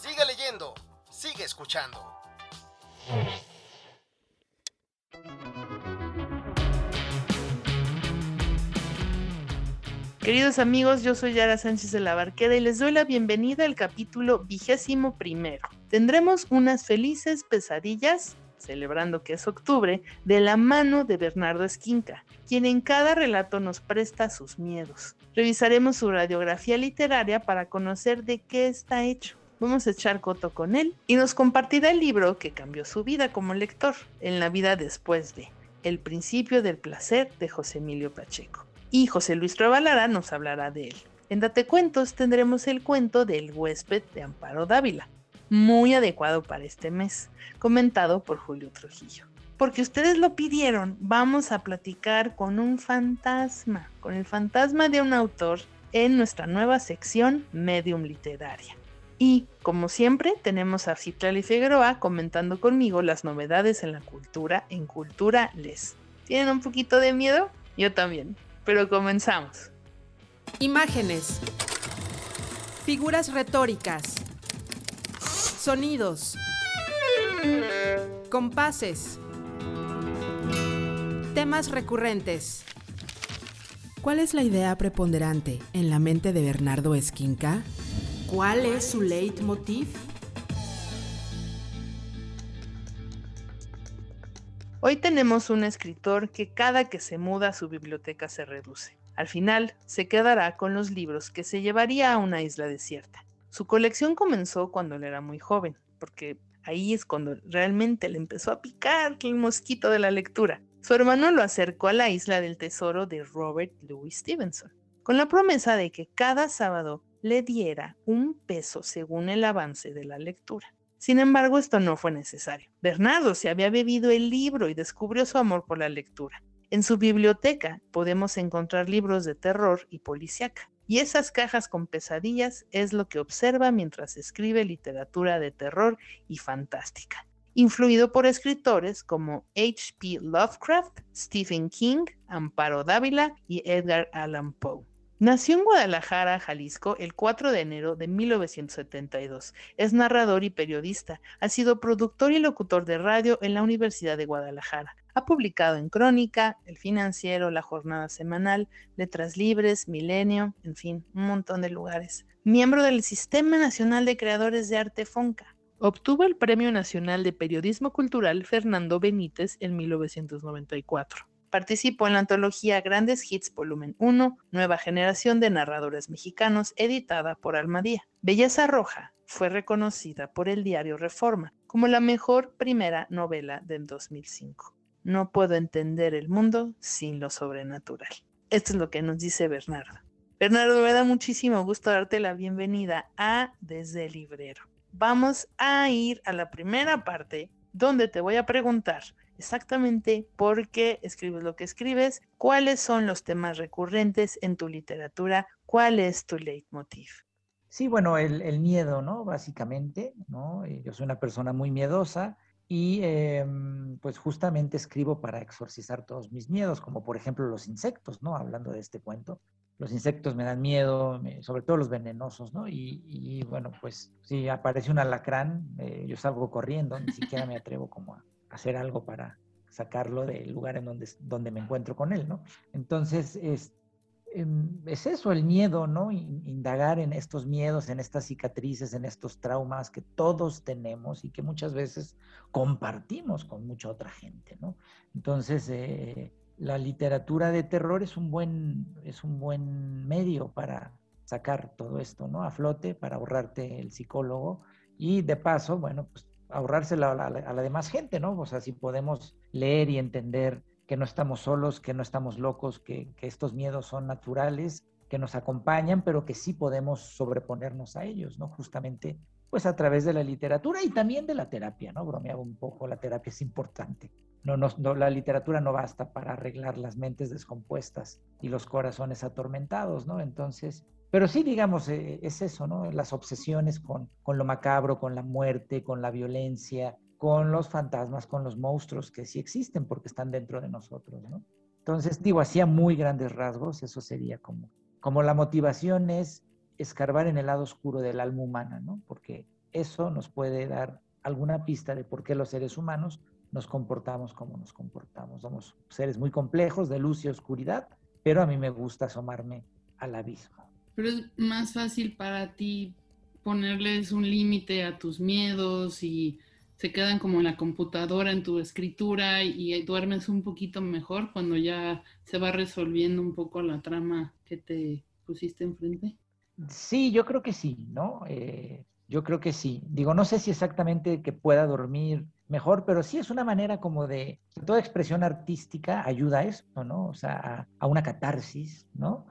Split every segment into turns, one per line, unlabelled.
Sigue leyendo, sigue escuchando.
Queridos amigos, yo soy Yara Sánchez de la Barquera y les doy la bienvenida al capítulo vigésimo primero. Tendremos unas felices pesadillas, celebrando que es octubre, de la mano de Bernardo Esquinca, quien en cada relato nos presta sus miedos. Revisaremos su radiografía literaria para conocer de qué está hecho. Vamos a echar coto con él y nos compartirá el libro que cambió su vida como lector, en la vida después de El principio del placer de José Emilio Pacheco y José Luis Trabalara nos hablará de él. En Date Cuentos tendremos el cuento del huésped de Amparo Dávila, muy adecuado para este mes, comentado por Julio Trujillo. Porque ustedes lo pidieron, vamos a platicar con un fantasma, con el fantasma de un autor en nuestra nueva sección Medium Literaria. Y, como siempre, tenemos a Citlali Figueroa comentando conmigo las novedades en la cultura en Cultura Les. ¿Tienen un poquito de miedo? Yo también pero comenzamos.
Imágenes. Figuras retóricas. Sonidos. Compases. Temas recurrentes. ¿Cuál es la idea preponderante en la mente de Bernardo Esquinca? ¿Cuál es su leitmotiv?
Hoy tenemos un escritor que cada que se muda su biblioteca se reduce. Al final, se quedará con los libros que se llevaría a una isla desierta. Su colección comenzó cuando él era muy joven, porque ahí es cuando realmente le empezó a picar el mosquito de la lectura. Su hermano lo acercó a la isla del tesoro de Robert Louis Stevenson, con la promesa de que cada sábado le diera un peso según el avance de la lectura. Sin embargo, esto no fue necesario. Bernardo se había bebido el libro y descubrió su amor por la lectura. En su biblioteca podemos encontrar libros de terror y policíaca. Y esas cajas con pesadillas es lo que observa mientras escribe literatura de terror y fantástica, influido por escritores como H.P. Lovecraft, Stephen King, Amparo Dávila y Edgar Allan Poe. Nació en Guadalajara, Jalisco, el 4 de enero de 1972. Es narrador y periodista. Ha sido productor y locutor de radio en la Universidad de Guadalajara. Ha publicado en Crónica, El Financiero, La Jornada Semanal, Letras Libres, Milenio, en fin, un montón de lugares. Miembro del Sistema Nacional de Creadores de Arte FONCA. Obtuvo el Premio Nacional de Periodismo Cultural Fernando Benítez en 1994. Participó en la antología Grandes Hits Volumen 1, Nueva Generación de Narradores Mexicanos, editada por Almadía. Belleza Roja fue reconocida por el diario Reforma como la mejor primera novela del 2005. No puedo entender el mundo sin lo sobrenatural. Esto es lo que nos dice Bernardo. Bernardo, me da muchísimo gusto darte la bienvenida a Desde el Librero. Vamos a ir a la primera parte donde te voy a preguntar exactamente por qué escribes lo que escribes, cuáles son los temas recurrentes en tu literatura, cuál es tu leitmotiv.
Sí, bueno, el, miedo, ¿no? Básicamente, ¿no? Eh, yo soy una persona muy miedosa y em, pues justamente escribo para exorcizar todos mis miedos, como por ejemplo los insectos, ¿no? Hablando de este cuento. Los insectos me dan miedo, sobre todo los venenosos, ¿no? Y, bueno, pues si aparece un alacrán, eh, yo salgo corriendo, ni siquiera me atrevo como a, hacer algo para sacarlo del lugar en donde, donde me encuentro con él, ¿no? Entonces, es, em, es eso, el miedo, ¿no? Indagar en estos miedos, en estas cicatrices, en estos traumas que todos tenemos y que muchas veces compartimos con mucha otra gente, ¿no? Entonces, eh, la literatura de terror es un buen, es un buen medio para sacar todo esto, ¿no? A flote, para ahorrarte el psicólogo y de paso, bueno, pues ahorrársela a la, demás gente, ¿no? O sea, si podemos leer y entender que no estamos solos, que no estamos locos, que, estos miedos son naturales que nos acompañan, pero que sí podemos sobreponernos a ellos, ¿no? Justamente, pues a través de la literatura y también de la terapia, ¿no? Bromeaba un poco, la terapia es importante. No, no, la literatura no basta para arreglar las mentes descompuestas y los corazones atormentados, ¿no? Entonces, pero sí, digamos, eh, es eso, ¿no? Las obsesiones con, con lo macabro, con la muerte, con la violencia, con los fantasmas, con los monstruos que sí existen porque están dentro de nosotros, ¿no? Entonces, digo, hacía muy grandes rasgos, eso sería como, como la motivación es escarbar en el lado oscuro del alma humana, ¿no? Porque eso nos puede dar alguna pista de por qué los seres humanos nos comportamos como nos comportamos. Somos seres muy complejos de luz y oscuridad, pero a mí me gusta asomarme al abismo.
Pero es más fácil para ti ponerles un límite a tus miedos y se quedan como en la computadora, en tu escritura y duermes un poquito mejor cuando ya se va resolviendo un poco la trama que te pusiste enfrente?
Sí, yo creo que sí, ¿no? Eh, yo creo que sí. Digo, no sé si exactamente que pueda dormir mejor, pero sí es una manera como de, toda expresión artística ayuda a eso, ¿no? O sea, a, a una catarsis, ¿no?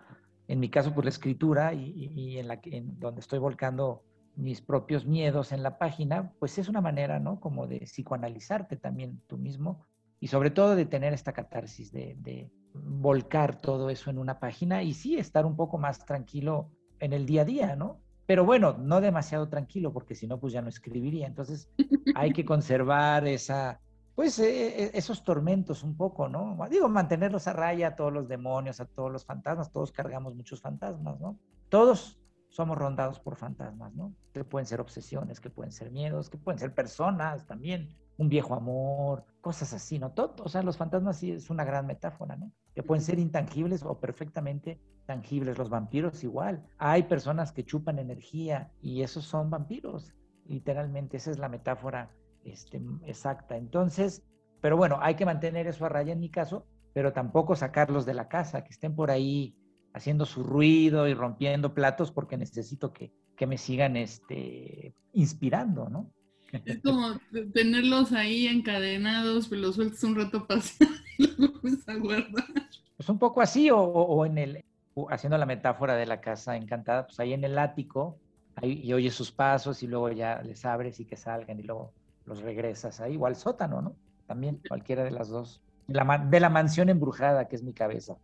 En mi caso, por la escritura y, en, la, en donde estoy volcando mis propios miedos en la página, pues es una manera, ¿no? Como de psicoanalizarte también tú mismo y sobre todo de tener esta catarsis, de, de, volcar todo eso en una página y sí estar un poco más tranquilo en el día a día, ¿no? Pero bueno, no demasiado tranquilo porque si no, pues ya no escribiría. Entonces hay que conservar esa, pues eh, eh, esos tormentos un poco, ¿no? Digo, mantenerlos a raya a todos los demonios, a todos los fantasmas, todos cargamos muchos fantasmas, ¿no? Todos somos rondados por fantasmas, ¿no? Que pueden ser obsesiones, que pueden ser miedos, que pueden ser personas también, un viejo amor, cosas así, ¿no? Todo, o sea, los fantasmas sí es una gran metáfora, ¿no? Que pueden ser intangibles o perfectamente tangibles. Los vampiros igual. Hay personas que chupan energía y esos son vampiros, literalmente, esa es la metáfora este, exacta. Entonces, pero bueno, hay que mantener eso a raya en mi caso, pero tampoco sacarlos de la casa, que estén por ahí haciendo su ruido y rompiendo platos porque necesito que, que me sigan este, inspirando, ¿no?
Es como tenerlos ahí encadenados, pero los sueltas un rato pasar y los a guardar.
Pues un poco así, o, o, en el, haciendo la metáfora de la casa encantada, pues ahí en el ático, ahí, y oyes sus pasos y luego ya les abres y que salgan y luego los regresas ahí, o al sótano, ¿no? También, cualquiera de las dos. De la, de la mansión embrujada, que es mi cabeza.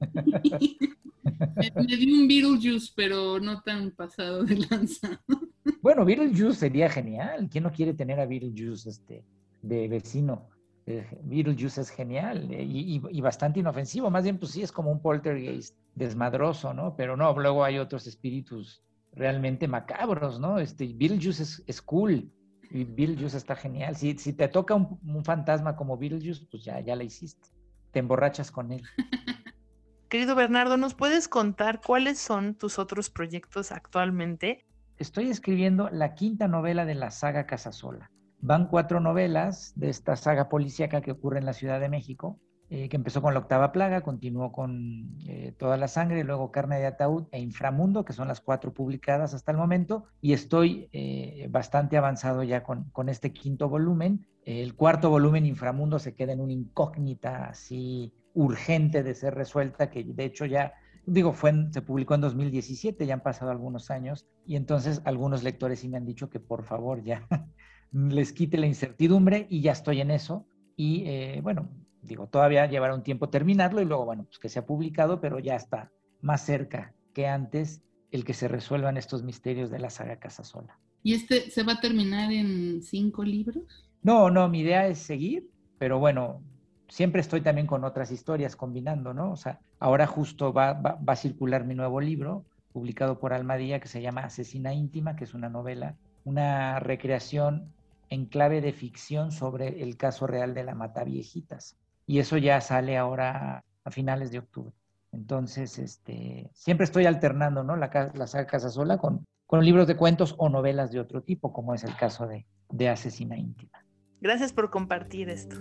me, di un Beetlejuice, pero no tan pasado de lanza.
bueno, Beetlejuice sería genial. ¿Quién no quiere tener a Beetlejuice este, de vecino? Eh, Beetlejuice es genial eh, y, y, bastante inofensivo. Más bien, pues sí, es como un poltergeist desmadroso, ¿no? Pero no, luego hay otros espíritus realmente macabros, ¿no? Este, Beetlejuice es, es cool y Beetlejuice está genial. Si, si te toca un, fantasma como Beetlejuice, pues ya, ya la hiciste. Te emborrachas con él.
Querido Bernardo, ¿nos puedes contar cuáles son tus otros proyectos actualmente?
Estoy escribiendo la quinta novela de la saga Casasola. Van cuatro novelas de esta saga policíaca que ocurre en la Ciudad de México. Eh, que empezó con la octava plaga, continuó con eh, toda la sangre, luego carne de ataúd e inframundo, que son las cuatro publicadas hasta el momento, y estoy eh, bastante avanzado ya con, con este quinto volumen. El cuarto volumen, inframundo, se queda en una incógnita así urgente de ser resuelta, que de hecho ya digo, fue se publicó en 2017, ya han pasado algunos años, y entonces algunos lectores sí me han dicho que por favor ya les quite la incertidumbre y ya estoy en eso. Y bueno, digo, todavía llevará un tiempo terminarlo y luego, bueno, pues que sea publicado, pero ya está más cerca que antes el que se resuelvan estos misterios de la saga Casasola.
¿Y este se va a terminar en cinco libros?
No, no, mi idea es seguir, pero bueno, siempre estoy también con otras historias combinando, ¿no? O sea, ahora justo va, va, va a circular mi nuevo libro, publicado por Almadía, que se llama Asesina Íntima, que es una novela, una recreación en clave de ficción sobre el caso real de la Mata Viejitas y eso ya sale ahora a finales de octubre. Entonces, este, siempre estoy alternando ¿no? la, la saga Casa Sola con, con libros de cuentos o novelas de otro tipo, como es el caso de, de Asesina Íntima.
Gracias por compartir esto.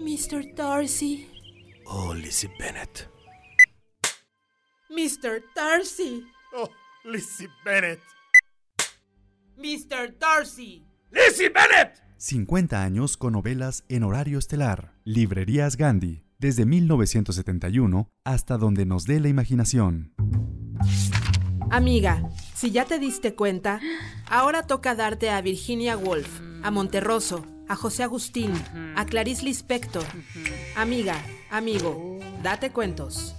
Mr. Darcy.
Oh, Lizzie Bennett.
Mr. Darcy.
Oh, Lizzie Bennett.
Mr. Darcy.
Lizzie Bennett.
50 años con novelas en horario estelar. Librerías Gandhi. desde 1971 hasta donde nos dé la imaginación.
Amiga, si ya te diste cuenta, ahora toca darte a Virginia Woolf, a Monterroso, a José Agustín, a Clarice Lispector. Amiga, amigo, date cuentos.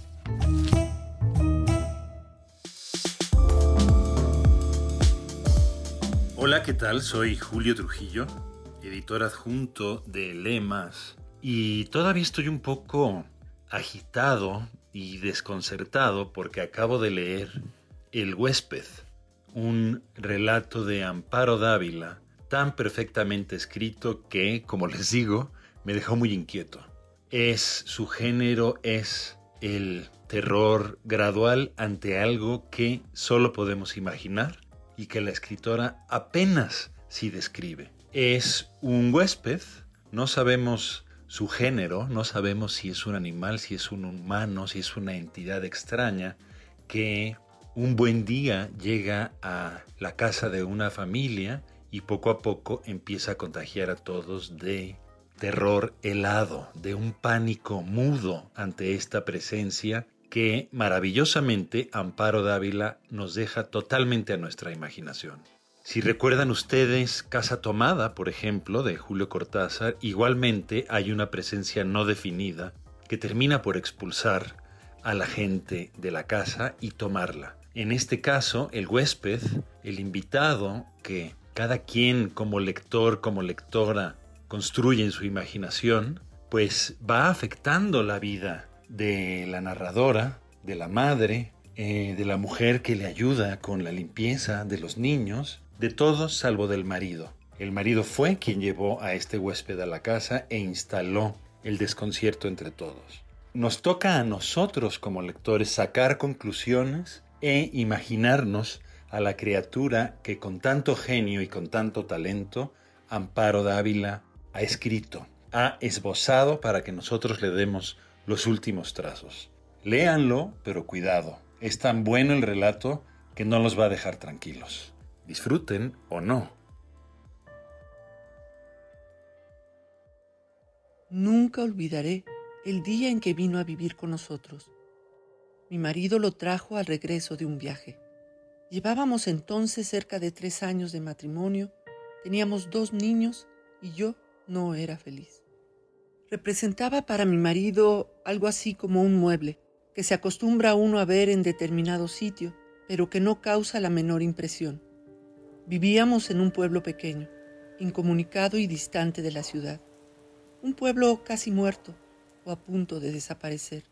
Hola, ¿qué tal? Soy Julio Trujillo, editor adjunto de Lemas, y todavía estoy un poco agitado y desconcertado porque acabo de leer El huésped, un relato de Amparo Dávila tan perfectamente escrito que, como les digo, me dejó muy inquieto. Es su género es el terror gradual ante algo que solo podemos imaginar y que la escritora apenas sí describe. Es un huésped, no sabemos su género, no sabemos si es un animal, si es un humano, si es una entidad extraña, que un buen día llega a la casa de una familia y poco a poco empieza a contagiar a todos de terror helado, de un pánico mudo ante esta presencia que maravillosamente Amparo Dávila nos deja totalmente a nuestra imaginación. Si recuerdan ustedes Casa Tomada, por ejemplo, de Julio Cortázar, igualmente hay una presencia no definida que termina por expulsar a la gente de la casa y tomarla. En este caso, el huésped, el invitado, que cada quien como lector, como lectora, construye en su imaginación, pues va afectando la vida de la narradora, de la madre, eh, de la mujer que le ayuda con la limpieza de los niños, de todos salvo del marido. El marido fue quien llevó a este huésped a la casa e instaló el desconcierto entre todos. Nos toca a nosotros como lectores sacar conclusiones e imaginarnos a la criatura que con tanto genio y con tanto talento Amparo Dávila ha escrito, ha esbozado para que nosotros le demos los últimos trazos. Léanlo, pero cuidado. Es tan bueno el relato que no los va a dejar tranquilos. Disfruten o no.
Nunca olvidaré el día en que vino a vivir con nosotros. Mi marido lo trajo al regreso de un viaje. Llevábamos entonces cerca de tres años de matrimonio, teníamos dos niños y yo no era feliz. Representaba para mi marido algo así como un mueble, que se acostumbra uno a ver en determinado sitio, pero que no causa la menor impresión. Vivíamos en un pueblo pequeño, incomunicado y distante de la ciudad. Un pueblo casi muerto o a punto de desaparecer.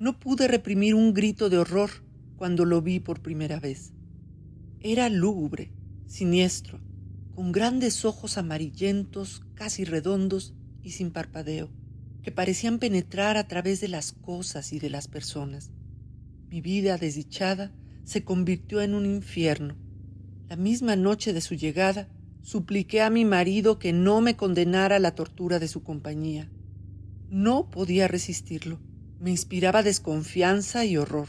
No pude reprimir un grito de horror cuando lo vi por primera vez. Era lúgubre, siniestro, con grandes ojos amarillentos, casi redondos y sin parpadeo que parecían penetrar a través de las cosas y de las personas. Mi vida desdichada se convirtió en un infierno. La misma noche de su llegada, supliqué a mi marido que no me condenara a la tortura de su compañía. No podía resistirlo. Me inspiraba desconfianza y horror.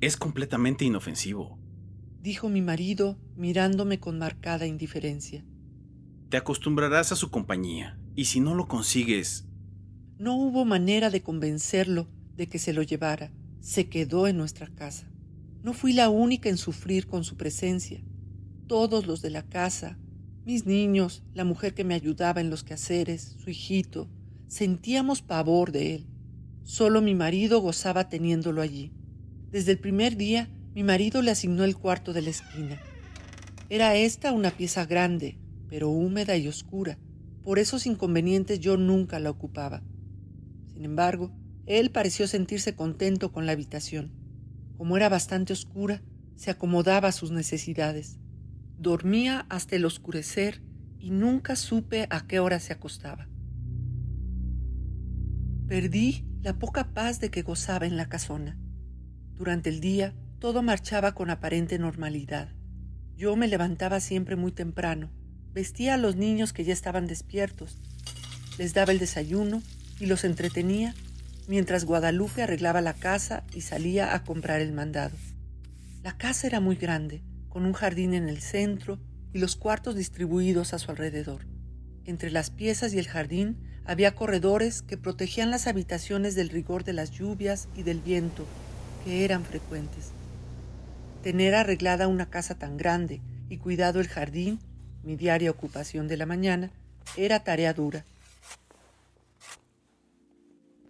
Es completamente inofensivo,
dijo mi marido mirándome con marcada indiferencia.
Te acostumbrarás a su compañía, y si no lo consigues,
no hubo manera de convencerlo de que se lo llevara. Se quedó en nuestra casa. No fui la única en sufrir con su presencia. Todos los de la casa, mis niños, la mujer que me ayudaba en los quehaceres, su hijito, sentíamos pavor de él. Solo mi marido gozaba teniéndolo allí. Desde el primer día, mi marido le asignó el cuarto de la esquina. Era esta una pieza grande, pero húmeda y oscura. Por esos inconvenientes yo nunca la ocupaba. Sin embargo, él pareció sentirse contento con la habitación. Como era bastante oscura, se acomodaba a sus necesidades. Dormía hasta el oscurecer y nunca supe a qué hora se acostaba. Perdí la poca paz de que gozaba en la casona. Durante el día todo marchaba con aparente normalidad. Yo me levantaba siempre muy temprano, vestía a los niños que ya estaban despiertos, les daba el desayuno y los entretenía mientras Guadalupe arreglaba la casa y salía a comprar el mandado. La casa era muy grande, con un jardín en el centro y los cuartos distribuidos a su alrededor. entre las piezas y el jardín había corredores que protegían las habitaciones del rigor de las lluvias y del viento, que eran frecuentes. Tener arreglada una casa tan grande y cuidado el jardín, mi diaria ocupación de la mañana, era tarea dura.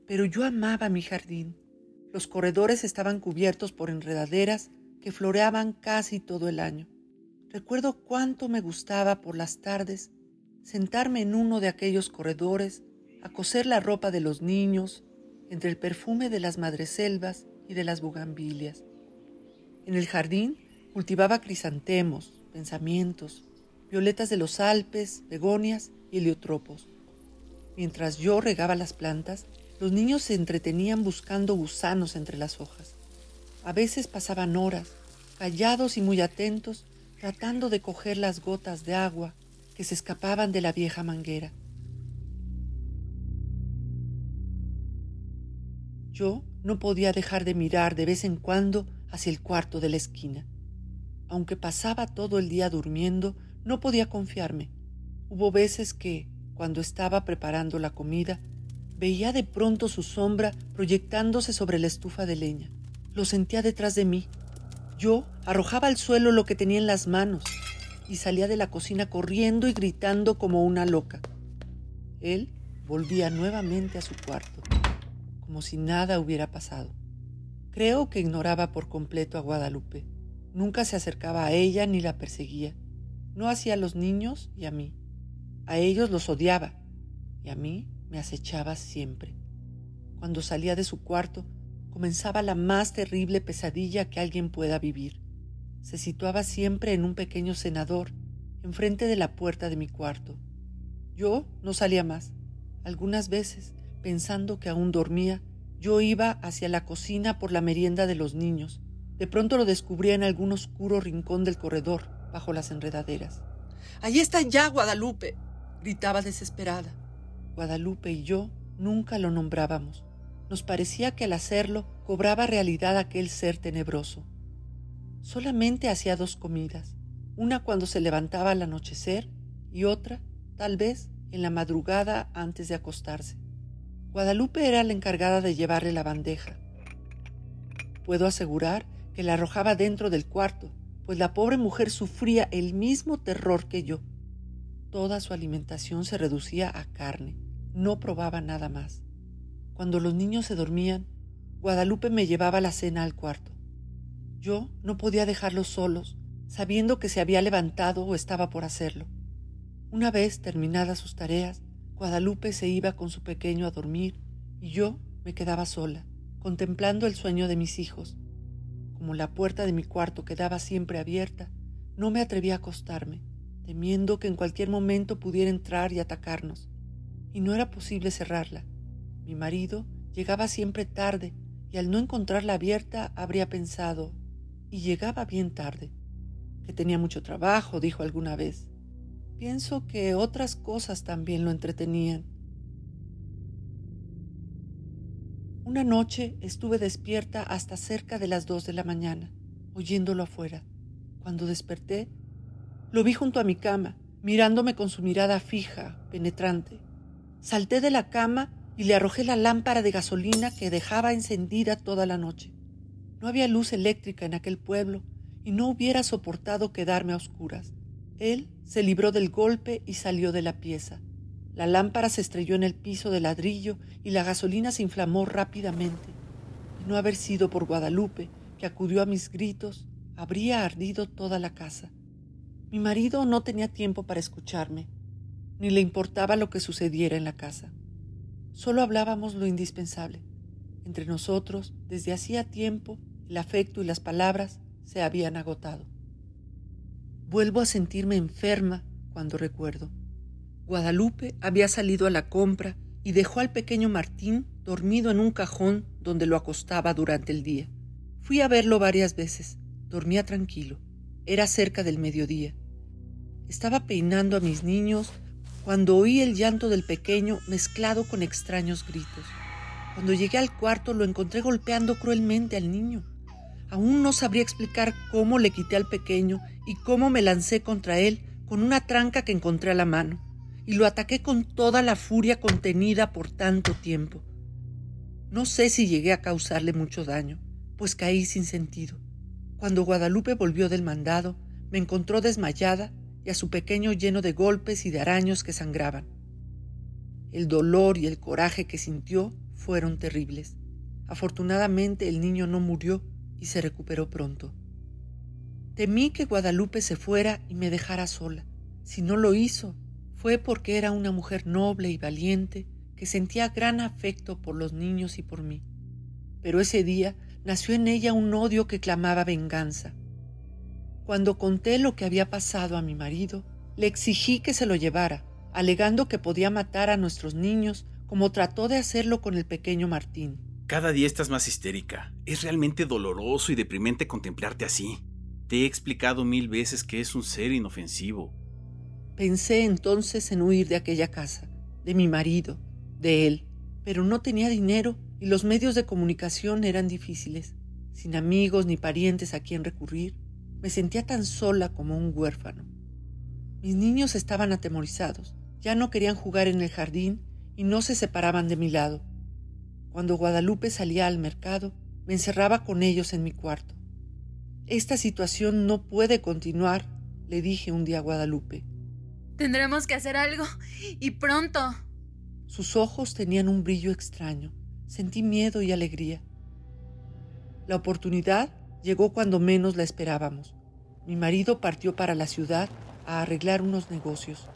Pero yo amaba mi jardín. Los corredores estaban cubiertos por enredaderas que floreaban casi todo el año. Recuerdo cuánto me gustaba por las tardes sentarme en uno de aquellos corredores a coser la ropa de los niños entre el perfume de las madreselvas y de las bugambilias. En el jardín cultivaba crisantemos, pensamientos, violetas de los Alpes, begonias y heliotropos. Mientras yo regaba las plantas, los niños se entretenían buscando gusanos entre las hojas. A veces pasaban horas, callados y muy atentos, tratando de coger las gotas de agua que se escapaban de la vieja manguera. Yo no podía dejar de mirar de vez en cuando hacia el cuarto de la esquina. Aunque pasaba todo el día durmiendo, no podía confiarme. Hubo veces que, cuando estaba preparando la comida, veía de pronto su sombra proyectándose sobre la estufa de leña. Lo sentía detrás de mí. Yo arrojaba al suelo lo que tenía en las manos y salía de la cocina corriendo y gritando como una loca. Él volvía nuevamente a su cuarto, como si nada hubiera pasado. Creo que ignoraba por completo a Guadalupe. Nunca se acercaba a ella ni la perseguía. No hacía a los niños y a mí. A ellos los odiaba y a mí me acechaba siempre. Cuando salía de su cuarto, comenzaba la más terrible pesadilla que alguien pueda vivir se situaba siempre en un pequeño cenador, enfrente de la puerta de mi cuarto. Yo no salía más. Algunas veces, pensando que aún dormía, yo iba hacia la cocina por la merienda de los niños. De pronto lo descubría en algún oscuro rincón del corredor, bajo las enredaderas. Allí está ya, Guadalupe, gritaba desesperada. Guadalupe y yo nunca lo nombrábamos. Nos parecía que al hacerlo cobraba realidad aquel ser tenebroso. Solamente hacía dos comidas, una cuando se levantaba al anochecer y otra, tal vez, en la madrugada antes de acostarse. Guadalupe era la encargada de llevarle la bandeja. Puedo asegurar que la arrojaba dentro del cuarto, pues la pobre mujer sufría el mismo terror que yo. Toda su alimentación se reducía a carne, no probaba nada más. Cuando los niños se dormían, Guadalupe me llevaba la cena al cuarto. Yo no podía dejarlos solos, sabiendo que se había levantado o estaba por hacerlo. Una vez terminadas sus tareas, Guadalupe se iba con su pequeño a dormir y yo me quedaba sola, contemplando el sueño de mis hijos. Como la puerta de mi cuarto quedaba siempre abierta, no me atreví a acostarme, temiendo que en cualquier momento pudiera entrar y atacarnos. Y no era posible cerrarla. Mi marido llegaba siempre tarde y al no encontrarla abierta habría pensado, y llegaba bien tarde, que tenía mucho trabajo, dijo alguna vez. Pienso que otras cosas también lo entretenían. Una noche estuve despierta hasta cerca de las dos de la mañana, oyéndolo afuera. Cuando desperté, lo vi junto a mi cama, mirándome con su mirada fija, penetrante. Salté de la cama y le arrojé la lámpara de gasolina que dejaba encendida toda la noche. No había luz eléctrica en aquel pueblo y no hubiera soportado quedarme a oscuras. Él se libró del golpe y salió de la pieza. La lámpara se estrelló en el piso de ladrillo y la gasolina se inflamó rápidamente. Y no haber sido por Guadalupe, que acudió a mis gritos, habría ardido toda la casa. Mi marido no tenía tiempo para escucharme, ni le importaba lo que sucediera en la casa. Solo hablábamos lo indispensable. Entre nosotros, desde hacía tiempo, el afecto y las palabras se habían agotado. Vuelvo a sentirme enferma cuando recuerdo. Guadalupe había salido a la compra y dejó al pequeño Martín dormido en un cajón donde lo acostaba durante el día. Fui a verlo varias veces. Dormía tranquilo. Era cerca del mediodía. Estaba peinando a mis niños cuando oí el llanto del pequeño mezclado con extraños gritos. Cuando llegué al cuarto lo encontré golpeando cruelmente al niño. Aún no sabría explicar cómo le quité al pequeño y cómo me lancé contra él con una tranca que encontré a la mano. y lo ataqué con toda la furia contenida por tanto tiempo. No sé si llegué a causarle mucho daño, pues caí sin sentido. Cuando Guadalupe volvió del mandado, me encontró desmayada y a su pequeño lleno de golpes y de araños que sangraban. El dolor y el coraje que sintió fueron terribles. Afortunadamente el niño no murió y se recuperó pronto. Temí que Guadalupe se fuera y me dejara sola. Si no lo hizo, fue porque era una mujer noble y valiente que sentía gran afecto por los niños y por mí. Pero ese día nació en ella un odio que clamaba venganza. Cuando conté lo que había pasado a mi marido, le exigí que se lo llevara, alegando que podía matar a nuestros niños como trató de hacerlo con el pequeño Martín.
Cada día estás más histérica. Es realmente doloroso y deprimente contemplarte así. Te he explicado mil veces que es un ser inofensivo.
Pensé entonces en huir de aquella casa, de mi marido, de él, pero no tenía dinero y los medios de comunicación eran difíciles. Sin amigos ni parientes a quien recurrir, me sentía tan sola como un huérfano. Mis niños estaban atemorizados, ya no querían jugar en el jardín y no se separaban de mi lado. Cuando Guadalupe salía al mercado, me encerraba con ellos en mi cuarto. Esta situación no puede continuar, le dije un día a Guadalupe.
Tendremos que hacer algo, y pronto.
Sus ojos tenían un brillo extraño. Sentí miedo y alegría. La oportunidad llegó cuando menos la esperábamos. Mi marido partió para la ciudad a arreglar unos negocios.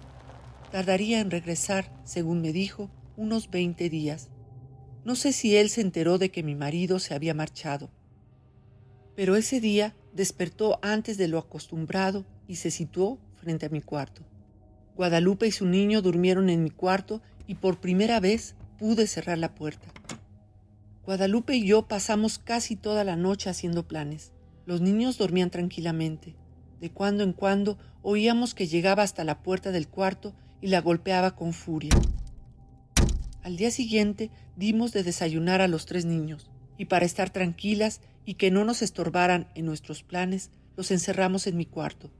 Tardaría en regresar, según me dijo, unos 20 días. No sé si él se enteró de que mi marido se había marchado. Pero ese día despertó antes de lo acostumbrado y se situó frente a mi cuarto. Guadalupe y su niño durmieron en mi cuarto y por primera vez pude cerrar la puerta. Guadalupe y yo pasamos casi toda la noche haciendo planes. Los niños dormían tranquilamente. De cuando en cuando oíamos que llegaba hasta la puerta del cuarto y la golpeaba con furia. Al día siguiente dimos de desayunar a los tres niños, y para estar tranquilas y que no nos estorbaran en nuestros planes, los encerramos en mi cuarto.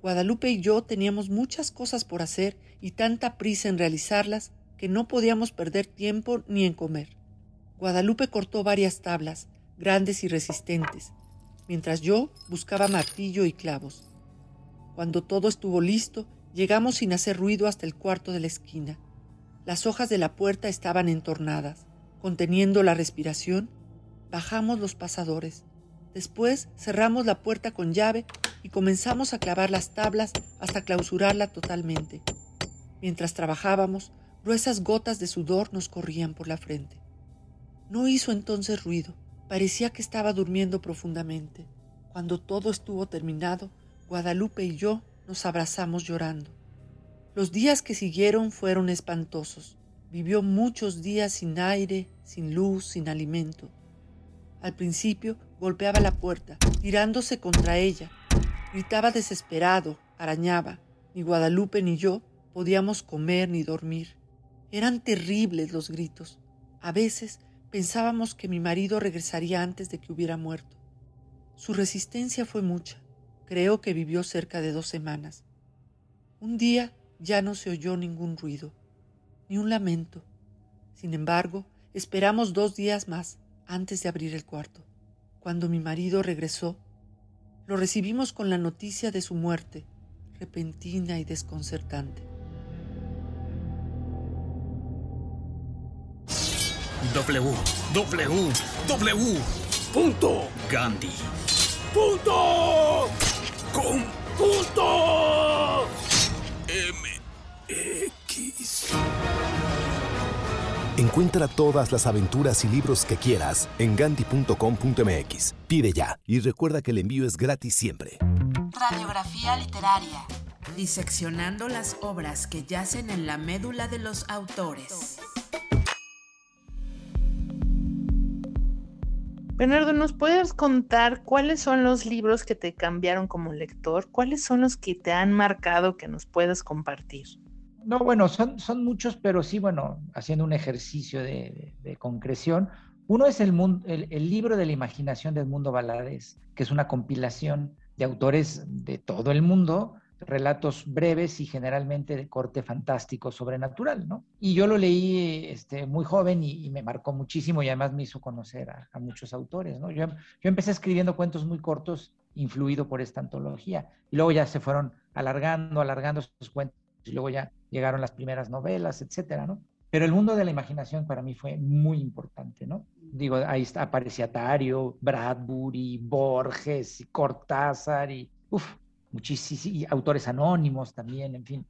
Guadalupe y yo teníamos muchas cosas por hacer y tanta prisa en realizarlas que no podíamos perder tiempo ni en comer. Guadalupe cortó varias tablas, grandes y resistentes, mientras yo buscaba martillo y clavos. Cuando todo estuvo listo, llegamos sin hacer ruido hasta el cuarto de la esquina. Las hojas de la puerta estaban entornadas. Conteniendo la respiración, bajamos los pasadores. Después cerramos la puerta con llave y comenzamos a clavar las tablas hasta clausurarla totalmente. Mientras trabajábamos, gruesas gotas de sudor nos corrían por la frente. No hizo entonces ruido, parecía que estaba durmiendo profundamente. Cuando todo estuvo terminado, Guadalupe y yo nos abrazamos llorando. Los días que siguieron fueron espantosos. Vivió muchos días sin aire, sin luz, sin alimento. Al principio golpeaba la puerta, tirándose contra ella. Gritaba desesperado, arañaba. Ni Guadalupe ni yo podíamos comer ni dormir. Eran terribles los gritos. A veces pensábamos que mi marido regresaría antes de que hubiera muerto. Su resistencia fue mucha. Creo que vivió cerca de dos semanas. Un día ya no se oyó ningún ruido, ni un lamento. Sin embargo, esperamos dos días más antes de abrir el cuarto. Cuando mi marido regresó, lo recibimos con la noticia de su muerte, repentina y desconcertante.
W, W, W. Punto. Gandhi. Punto. Con punto. MX.
Encuentra todas las aventuras y libros que quieras en gandhi.com.mx. Pide ya y recuerda que el envío es gratis siempre.
Radiografía literaria.
Diseccionando las obras que yacen en la médula de los autores.
Bernardo, ¿nos puedes contar cuáles son los libros que te cambiaron como lector? ¿Cuáles son los que te han marcado que nos puedas compartir?
No, bueno, son, son muchos, pero sí, bueno, haciendo un ejercicio de, concreción. Uno es el, mundo, el, el, libro de la imaginación del mundo Valadez, que es una compilación de autores de todo el mundo, relatos breves y generalmente de corte fantástico sobrenatural, ¿no? Y yo lo leí este, muy joven y, me marcó muchísimo y además me hizo conocer a, muchos autores, ¿no? Yo, yo empecé escribiendo cuentos muy cortos influido por esta antología y luego ya se fueron alargando, alargando sus cuentos y luego ya llegaron las primeras novelas, etcétera, ¿no? Pero el mundo de la imaginación para mí fue muy importante, ¿no? Digo, ahí aparecía Tario, Bradbury, Borges, Cortázar y, uff, muchísimos autores anónimos también, en fin.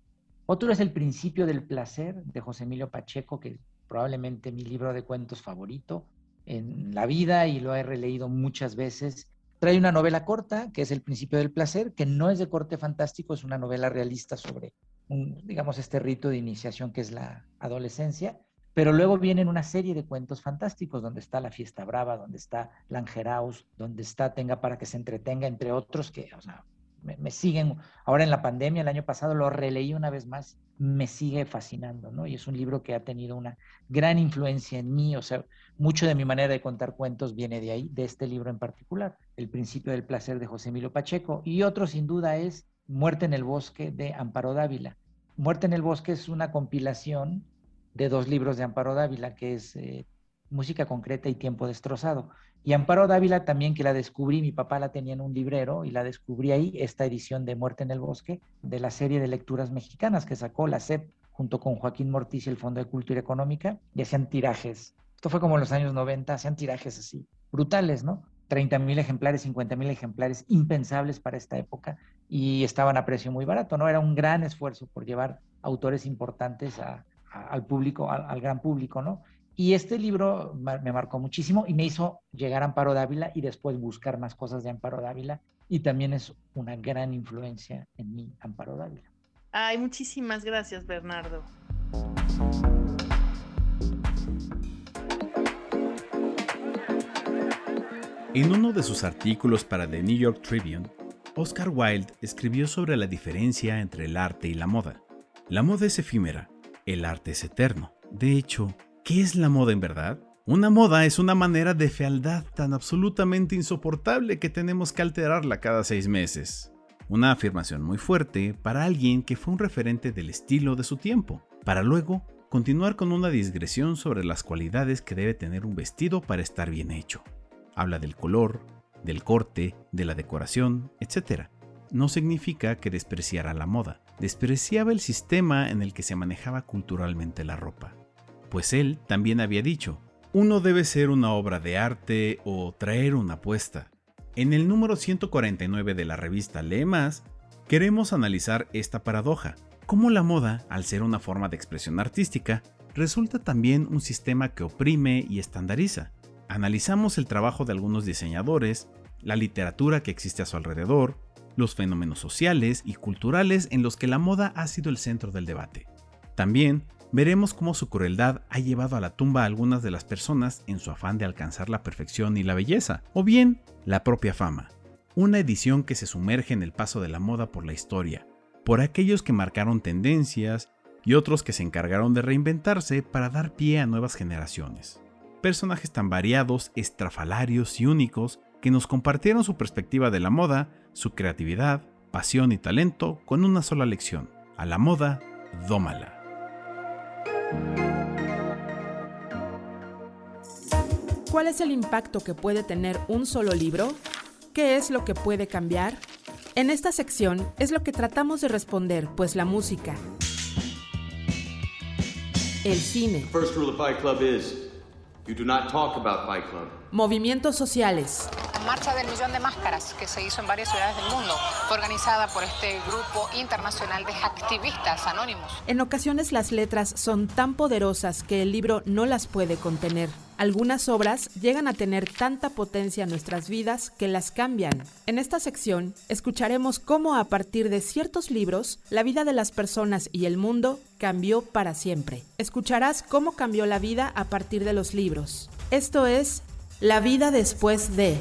Otro es El principio del placer de José Emilio Pacheco, que es probablemente mi libro de cuentos favorito en la vida y lo he releído muchas veces. Trae una novela corta, que es El principio del placer, que no es de corte fantástico, es una novela realista sobre, digamos, este rito de iniciación que es la adolescencia. Pero luego vienen una serie de cuentos fantásticos, donde está La Fiesta Brava, donde está Langeraus, donde está Tenga para que se entretenga, entre otros, que, o sea, me, siguen, ahora en la pandemia, el año pasado lo releí una vez más, me sigue fascinando, ¿no? Y es un libro que ha tenido una gran influencia en mí, o sea, mucho de mi manera de contar cuentos viene de ahí, de este libro en particular, El principio del placer de José Emilio Pacheco, y otro sin duda es Muerte en el bosque de Amparo Dávila. Muerte en el bosque es una compilación de dos libros de Amparo Dávila, que es eh, Música concreta y Tiempo destrozado. Y Amparo Dávila también, que la descubrí, mi papá la tenía en un librero y la descubrí ahí, esta edición de Muerte en el Bosque, de la serie de lecturas mexicanas que sacó la SEP junto con Joaquín Mortiz y el Fondo de Cultura Económica, y hacían tirajes. Esto fue como en los años 90, hacían tirajes así, brutales, ¿no? 30 mil ejemplares, 50 mil ejemplares, impensables para esta época, y estaban a precio muy barato, ¿no? Era un gran esfuerzo por llevar autores importantes al público, al gran público, ¿no? Y este libro me marcó muchísimo y me hizo llegar a Amparo Dávila y después buscar más cosas de Amparo Dávila. Y también es una gran influencia en mí, Amparo Dávila.
Ay, muchísimas gracias, Bernardo.
En uno de sus artículos para The New York Tribune, Oscar Wilde escribió sobre la diferencia entre el arte y la moda. La moda es efímera, el arte es eterno. De hecho, ¿Qué es la moda en verdad? Una moda es una manera de fealdad tan absolutamente insoportable que tenemos que alterarla cada seis meses. Una afirmación muy fuerte para alguien que fue un referente del estilo de su tiempo, para luego continuar con una digresión sobre las cualidades que debe tener un vestido para estar bien hecho. Habla del color, del corte, de la decoración, etc. No significa que despreciara la moda, despreciaba el sistema en el que se manejaba culturalmente la ropa pues él también había dicho, uno debe ser una obra de arte o traer una apuesta. En el número 149 de la revista Lee Más, queremos analizar esta paradoja, cómo la moda, al ser una forma de expresión artística, resulta también un sistema que oprime y estandariza. Analizamos el trabajo de algunos diseñadores, la literatura que existe a su alrededor, los fenómenos sociales y culturales en los que la moda ha sido el centro del debate. También veremos cómo su crueldad ha llevado a la tumba a algunas de las personas en su afán de alcanzar la perfección y la belleza, o bien la propia fama. Una edición que se sumerge en el paso de la moda por la historia, por aquellos que marcaron tendencias y otros que se encargaron de reinventarse para dar pie a nuevas generaciones. Personajes tan variados, estrafalarios y únicos que nos compartieron su perspectiva de la moda, su creatividad, pasión y talento con una sola lección. A la moda, dómala.
¿Cuál es el impacto que puede tener un solo libro? ¿Qué es lo que puede cambiar? En esta sección es lo que tratamos de responder, pues la música, el cine, movimientos sociales,
Marcha del Millón de Máscaras, que se hizo en varias ciudades del mundo, fue organizada por este grupo internacional de activistas anónimos.
En ocasiones las letras son tan poderosas que el libro no las puede contener. Algunas obras llegan a tener tanta potencia en nuestras vidas que las cambian. En esta sección escucharemos cómo a partir de ciertos libros la vida de las personas y el mundo cambió para siempre. Escucharás cómo cambió la vida a partir de los libros. Esto es La vida después de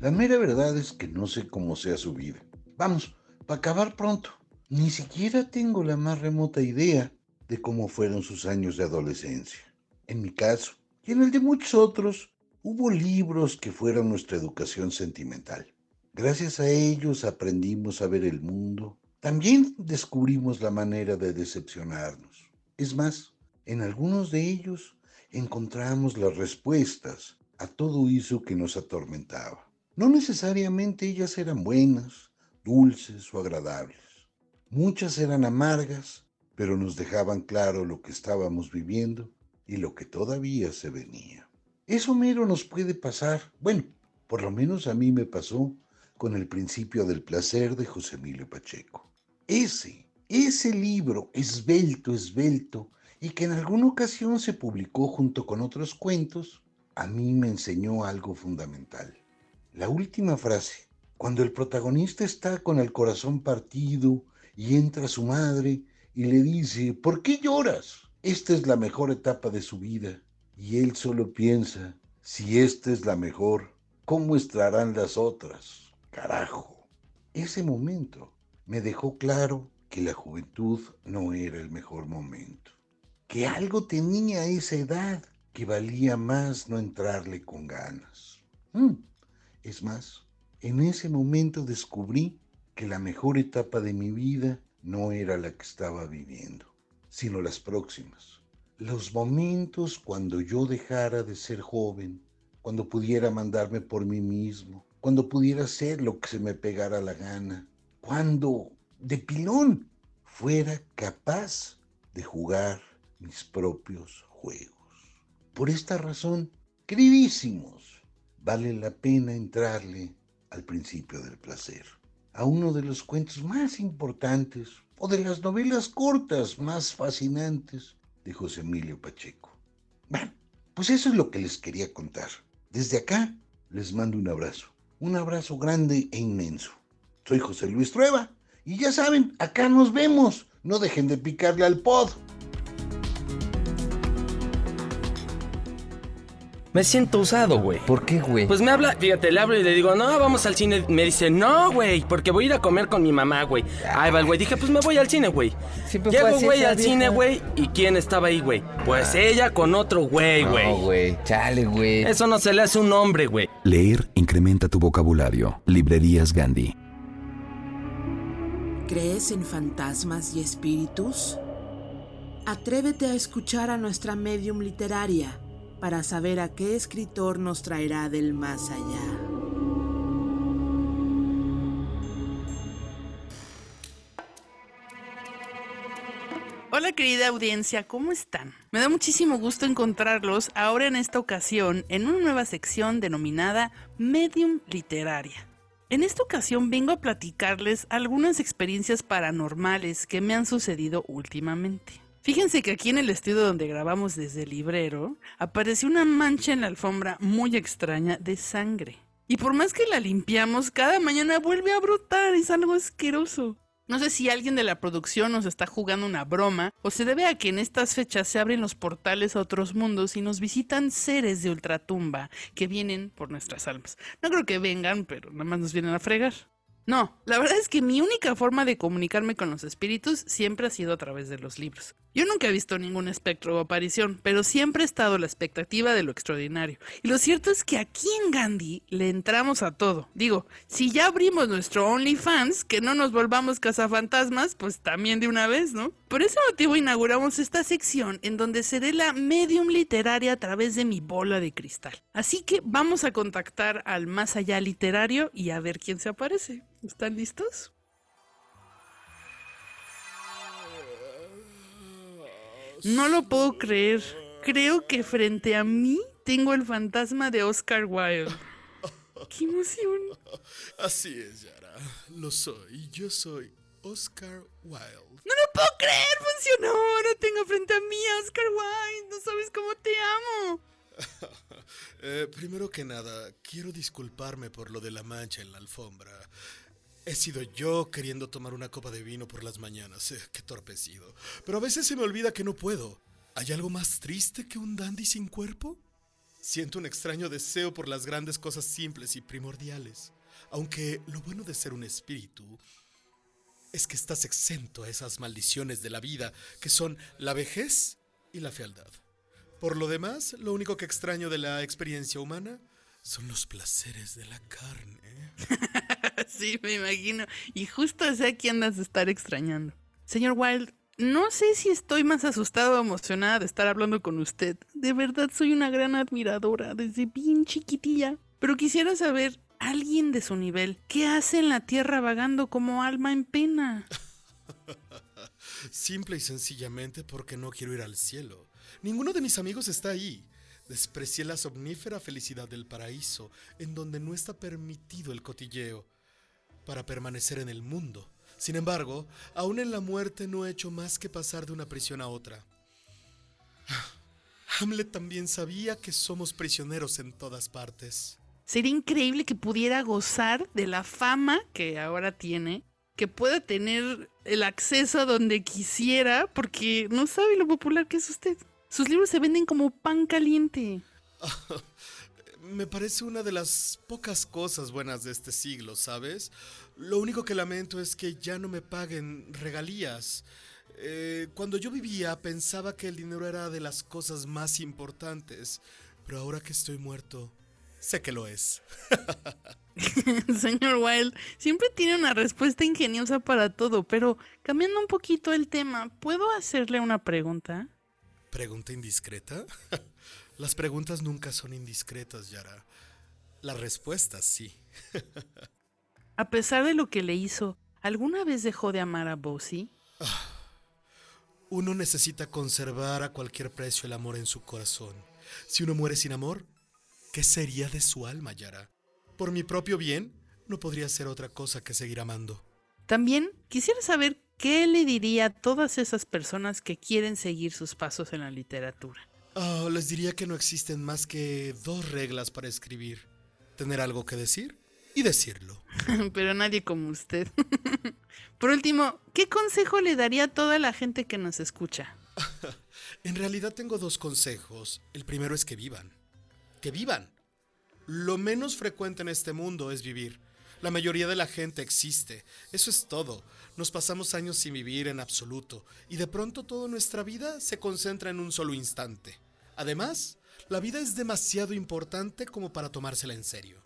La mera verdad es que no sé cómo sea su vida. Vamos, para acabar pronto. Ni siquiera tengo la más remota idea de cómo fueron sus años de adolescencia. En mi caso, y en el de muchos otros, Hubo libros que fueron nuestra educación sentimental. Gracias a ellos aprendimos a ver el mundo. También descubrimos la manera de decepcionarnos. Es más, en algunos de ellos encontramos las respuestas a todo eso que nos atormentaba. No necesariamente ellas eran buenas, dulces o agradables. Muchas eran amargas, pero nos dejaban claro lo que estábamos viviendo y lo que todavía se venía. Eso mero nos puede pasar, bueno, por lo menos a mí me pasó con el principio del placer de José Emilio Pacheco. Ese, ese libro esbelto, esbelto, y que en alguna ocasión se publicó junto con otros cuentos, a mí me enseñó algo fundamental. La última frase, cuando el protagonista está con el corazón partido y entra su madre y le dice, ¿por qué lloras? Esta es la mejor etapa de su vida. Y él solo piensa, si esta es la mejor, ¿cómo estarán las otras? Carajo. Ese momento me dejó claro que la juventud no era el mejor momento. Que algo tenía esa edad que valía más no entrarle con ganas. Mm. Es más, en ese momento descubrí que la mejor etapa de mi vida no era la que estaba viviendo, sino las próximas. Los momentos cuando yo dejara de ser joven, cuando pudiera mandarme por mí mismo, cuando pudiera hacer lo que se me pegara la gana, cuando de pilón fuera capaz de jugar mis propios juegos. Por esta razón, queridísimos, vale la pena entrarle al principio del placer, a uno de los cuentos más importantes o de las novelas cortas más fascinantes de José Emilio Pacheco. Bueno, pues eso es lo que les quería contar. Desde acá les mando un abrazo, un abrazo grande e inmenso. Soy José Luis Trueba y ya saben, acá nos vemos. No dejen de picarle al pod.
Me siento usado, güey.
¿Por qué, güey?
Pues me habla, fíjate, le hablo y le digo, no, vamos al cine. Me dice, no, güey, porque voy a ir a comer con mi mamá, güey. Ahí va el güey. Dije, pues me voy al cine, güey. Llego, güey, al cine, güey. ¿Y quién estaba ahí, güey? Pues ella con otro güey, güey.
No, güey. Chale, güey.
Eso no se le hace un hombre, güey.
Leer incrementa tu vocabulario. Librerías Gandhi.
¿Crees en fantasmas y espíritus? Atrévete a escuchar a nuestra medium literaria para saber a qué escritor nos traerá del más allá.
Hola querida audiencia, ¿cómo están? Me da muchísimo gusto encontrarlos ahora en esta ocasión en una nueva sección denominada Medium Literaria. En esta ocasión vengo a platicarles algunas experiencias paranormales que me han sucedido últimamente. Fíjense que aquí en el estudio donde grabamos desde el librero apareció una mancha en la alfombra muy extraña de sangre. Y por más que la limpiamos, cada mañana vuelve a brotar, es algo asqueroso. No sé si alguien de la producción nos está jugando una broma o se debe a que en estas fechas se abren los portales a otros mundos y nos visitan seres de ultratumba que vienen por nuestras almas. No creo que vengan, pero nada más nos vienen a fregar. No, la verdad es que mi única forma de comunicarme con los espíritus siempre ha sido a través de los libros. Yo nunca he visto ningún espectro o aparición, pero siempre he estado a la expectativa de lo extraordinario. Y lo cierto es que aquí en Gandhi le entramos a todo. Digo, si ya abrimos nuestro OnlyFans, que no nos volvamos cazafantasmas, pues también de una vez, ¿no? Por ese motivo inauguramos esta sección en donde seré la medium literaria a través de mi bola de cristal. Así que vamos a contactar al más allá literario y a ver quién se aparece. ¿Están listos? No lo puedo creer. Creo que frente a mí tengo el fantasma de Oscar Wilde. ¡Qué emoción!
Así es, Yara. Lo soy. Yo soy Oscar Wilde.
¡No lo puedo creer! ¡Funcionó! Ahora tengo frente a mí a Oscar Wilde. No sabes cómo te amo.
eh, primero que nada, quiero disculparme por lo de la mancha en la alfombra. He sido yo queriendo tomar una copa de vino por las mañanas. Eh, qué torpecido. Pero a veces se me olvida que no puedo. ¿Hay algo más triste que un dandy sin cuerpo? Siento un extraño deseo por las grandes cosas simples y primordiales. Aunque lo bueno de ser un espíritu es que estás exento a esas maldiciones de la vida que son la vejez y la fealdad. Por lo demás, lo único que extraño de la experiencia humana son los placeres de la carne.
sí, me imagino. Y justo sé a andas de estar extrañando. Señor Wilde, no sé si estoy más asustado o emocionada de estar hablando con usted. De verdad soy una gran admiradora desde bien chiquitilla. Pero quisiera saber, alguien de su nivel, ¿qué hace en la tierra vagando como alma en pena?
Simple y sencillamente porque no quiero ir al cielo. Ninguno de mis amigos está ahí. Desprecié la somnífera felicidad del paraíso, en donde no está permitido el cotilleo, para permanecer en el mundo. Sin embargo, aún en la muerte no he hecho más que pasar de una prisión a otra. Hamlet también sabía que somos prisioneros en todas partes.
Sería increíble que pudiera gozar de la fama que ahora tiene, que pueda tener el acceso a donde quisiera, porque no sabe lo popular que es usted. Sus libros se venden como pan caliente.
Me parece una de las pocas cosas buenas de este siglo, ¿sabes? Lo único que lamento es que ya no me paguen regalías. Eh, cuando yo vivía pensaba que el dinero era de las cosas más importantes, pero ahora que estoy muerto, sé que lo es.
Señor Wilde, siempre tiene una respuesta ingeniosa para todo, pero cambiando un poquito el tema, ¿puedo hacerle una pregunta?
¿Pregunta indiscreta? Las preguntas nunca son indiscretas, Yara. Las respuestas sí.
a pesar de lo que le hizo, ¿alguna vez dejó de amar a Bosie?
Uno necesita conservar a cualquier precio el amor en su corazón. Si uno muere sin amor, ¿qué sería de su alma, Yara? Por mi propio bien, no podría ser otra cosa que seguir amando.
También quisiera saber qué le diría a todas esas personas que quieren seguir sus pasos en la literatura.
Oh, les diría que no existen más que dos reglas para escribir. Tener algo que decir y decirlo.
Pero nadie como usted. Por último, ¿qué consejo le daría a toda la gente que nos escucha?
en realidad tengo dos consejos. El primero es que vivan. Que vivan. Lo menos frecuente en este mundo es vivir. La mayoría de la gente existe. Eso es todo. Nos pasamos años sin vivir en absoluto y de pronto toda nuestra vida se concentra en un solo instante. Además, la vida es demasiado importante como para tomársela en serio.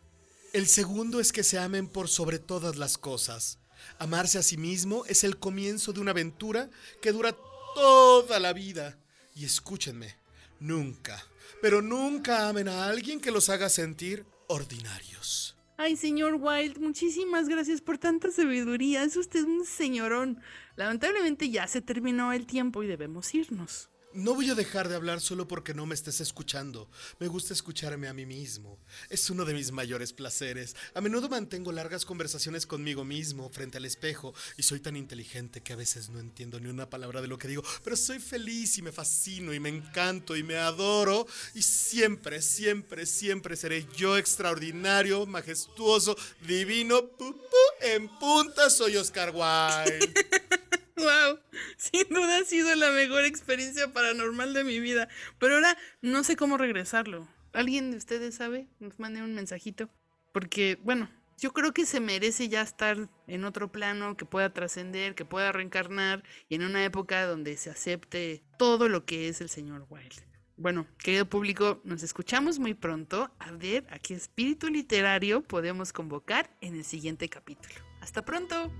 El segundo es que se amen por sobre todas las cosas. Amarse a sí mismo es el comienzo de una aventura que dura toda la vida. Y escúchenme, nunca, pero nunca amen a alguien que los haga sentir ordinarios.
Ay, señor Wilde, muchísimas gracias por tanta sabiduría. Es usted un señorón. Lamentablemente ya se terminó el tiempo y debemos irnos.
No voy a dejar de hablar solo porque no me estés escuchando. Me gusta escucharme a mí mismo. Es uno de mis mayores placeres. A menudo mantengo largas conversaciones conmigo mismo frente al espejo y soy tan inteligente que a veces no entiendo ni una palabra de lo que digo, pero soy feliz y me fascino y me encanto y me adoro y siempre, siempre, siempre seré yo extraordinario, majestuoso, divino. en punta soy Oscar Wilde.
Wow, sin duda ha sido la mejor experiencia paranormal de mi vida. Pero ahora no sé cómo regresarlo. ¿Alguien de ustedes sabe? Nos mande un mensajito. Porque, bueno, yo creo que se merece ya estar en otro plano, que pueda trascender, que pueda reencarnar y en una época donde se acepte todo lo que es el señor Wilde. Bueno, querido público, nos escuchamos muy pronto a ver a qué espíritu literario podemos convocar en el siguiente capítulo. Hasta pronto.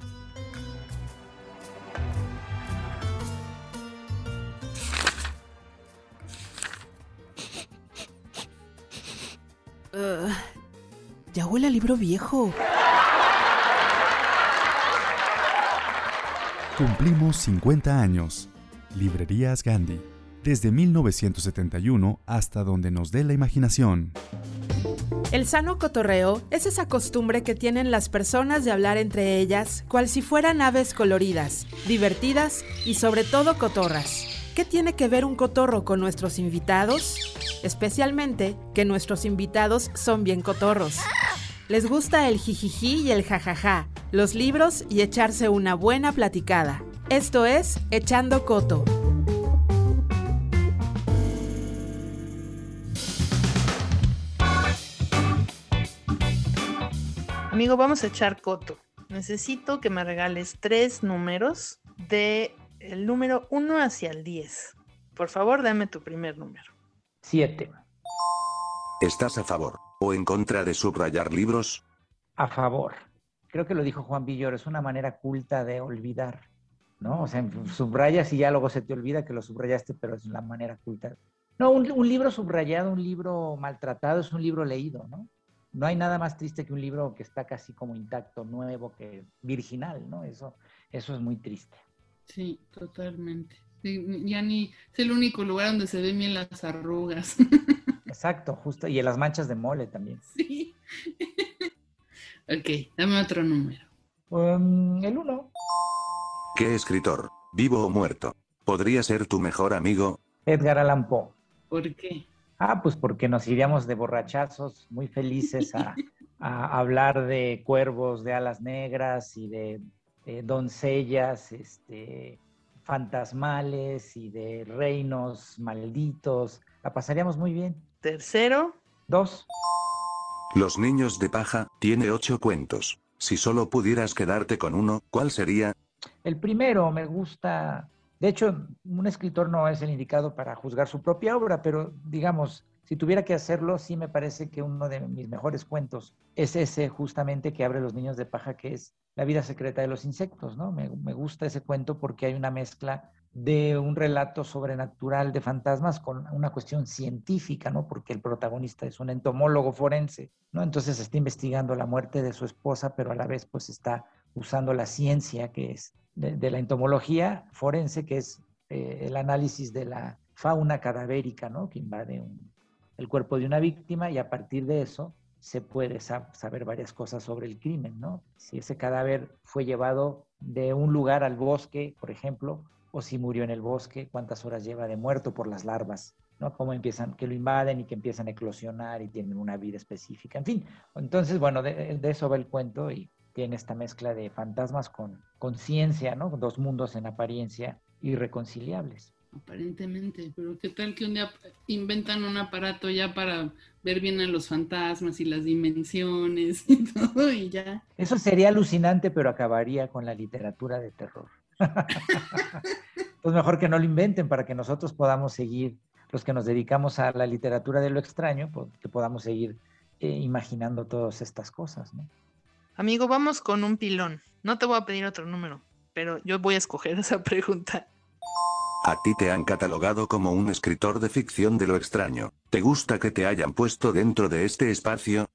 Ya huele a libro viejo.
Cumplimos 50 años. Librerías Gandhi. Desde 1971 hasta donde nos dé la imaginación.
El sano cotorreo es esa costumbre que tienen las personas de hablar entre ellas, cual si fueran aves coloridas, divertidas y sobre todo cotorras. ¿Qué tiene que ver un cotorro con nuestros invitados? Especialmente que nuestros invitados son bien cotorros. Les gusta el jijiji y el jajaja, los libros y echarse una buena platicada. Esto es Echando Coto.
Amigo, vamos a echar coto. Necesito que me regales tres números de el número 1 hacia el 10. Por favor, dame tu primer número.
Siete.
¿Estás a favor o en contra de subrayar libros?
A favor. Creo que lo dijo Juan Villoro, es una manera culta de olvidar, ¿no? O sea, subrayas y ya luego se te olvida que lo subrayaste, pero es la manera culta. No, un, un libro subrayado, un libro maltratado es un libro leído, ¿no? No hay nada más triste que un libro que está casi como intacto, nuevo, que virginal, ¿no? Eso, eso es muy triste.
Sí, totalmente. ya ni es el único lugar donde se ven bien las arrugas.
Exacto, justo. Y en las manchas de mole también.
Sí. ok, dame otro número.
Um, el uno.
¿Qué escritor, vivo o muerto, podría ser tu mejor amigo?
Edgar Allan Poe.
¿Por qué?
Ah, pues porque nos iríamos de borrachazos muy felices a, hablar de cuervos de alas negras y de, doncellas este, fantasmales y de reinos malditos. La pasaríamos muy bien.
Tercero.
Dos.
Los niños de paja tiene ocho cuentos. Si solo pudieras quedarte con uno, ¿cuál sería?
El primero me gusta de hecho, un escritor no es el indicado para juzgar su propia obra, pero digamos, si tuviera que hacerlo, sí me parece que uno de mis mejores cuentos es ese justamente que abre los niños de paja, que es La vida secreta de los insectos, ¿no? Me, gusta ese cuento porque hay una mezcla de un relato sobrenatural de fantasmas con una cuestión científica, ¿no? Porque el protagonista es un entomólogo forense, ¿no? Entonces está investigando la muerte de su esposa, pero a la vez pues está usando la ciencia que es de, la entomología forense, que es eh, el análisis de la fauna cadavérica, ¿no? Que invade el cuerpo de una víctima y a partir de eso se puede saber varias cosas sobre el crimen, ¿no? Si ese cadáver fue llevado de un lugar al bosque, por ejemplo, o si murió en el bosque, cuántas horas lleva de muerto por las larvas, ¿no? Cómo empiezan, que lo invaden y que empiezan a eclosionar y tienen una vida específica, en fin. Entonces, bueno, de, eso va el cuento y tiene esta mezcla de fantasmas con conciencia, ¿no? Dos mundos en apariencia irreconciliables.
Aparentemente, pero ¿qué tal que un día inventan un aparato ya para ver bien a los fantasmas y las dimensiones y todo y ya?
Eso sería alucinante, pero acabaría con la literatura de terror. pues mejor que no lo inventen para que nosotros podamos seguir, los que nos dedicamos a la literatura de lo extraño, pues, que podamos seguir eh, imaginando todas estas cosas, ¿no?
Amigo, vamos con un pilón. No te voy a pedir otro número, pero yo voy a escoger esa pregunta.
A ti te han catalogado como un escritor de ficción de lo extraño. ¿Te gusta que te hayan puesto dentro de este espacio?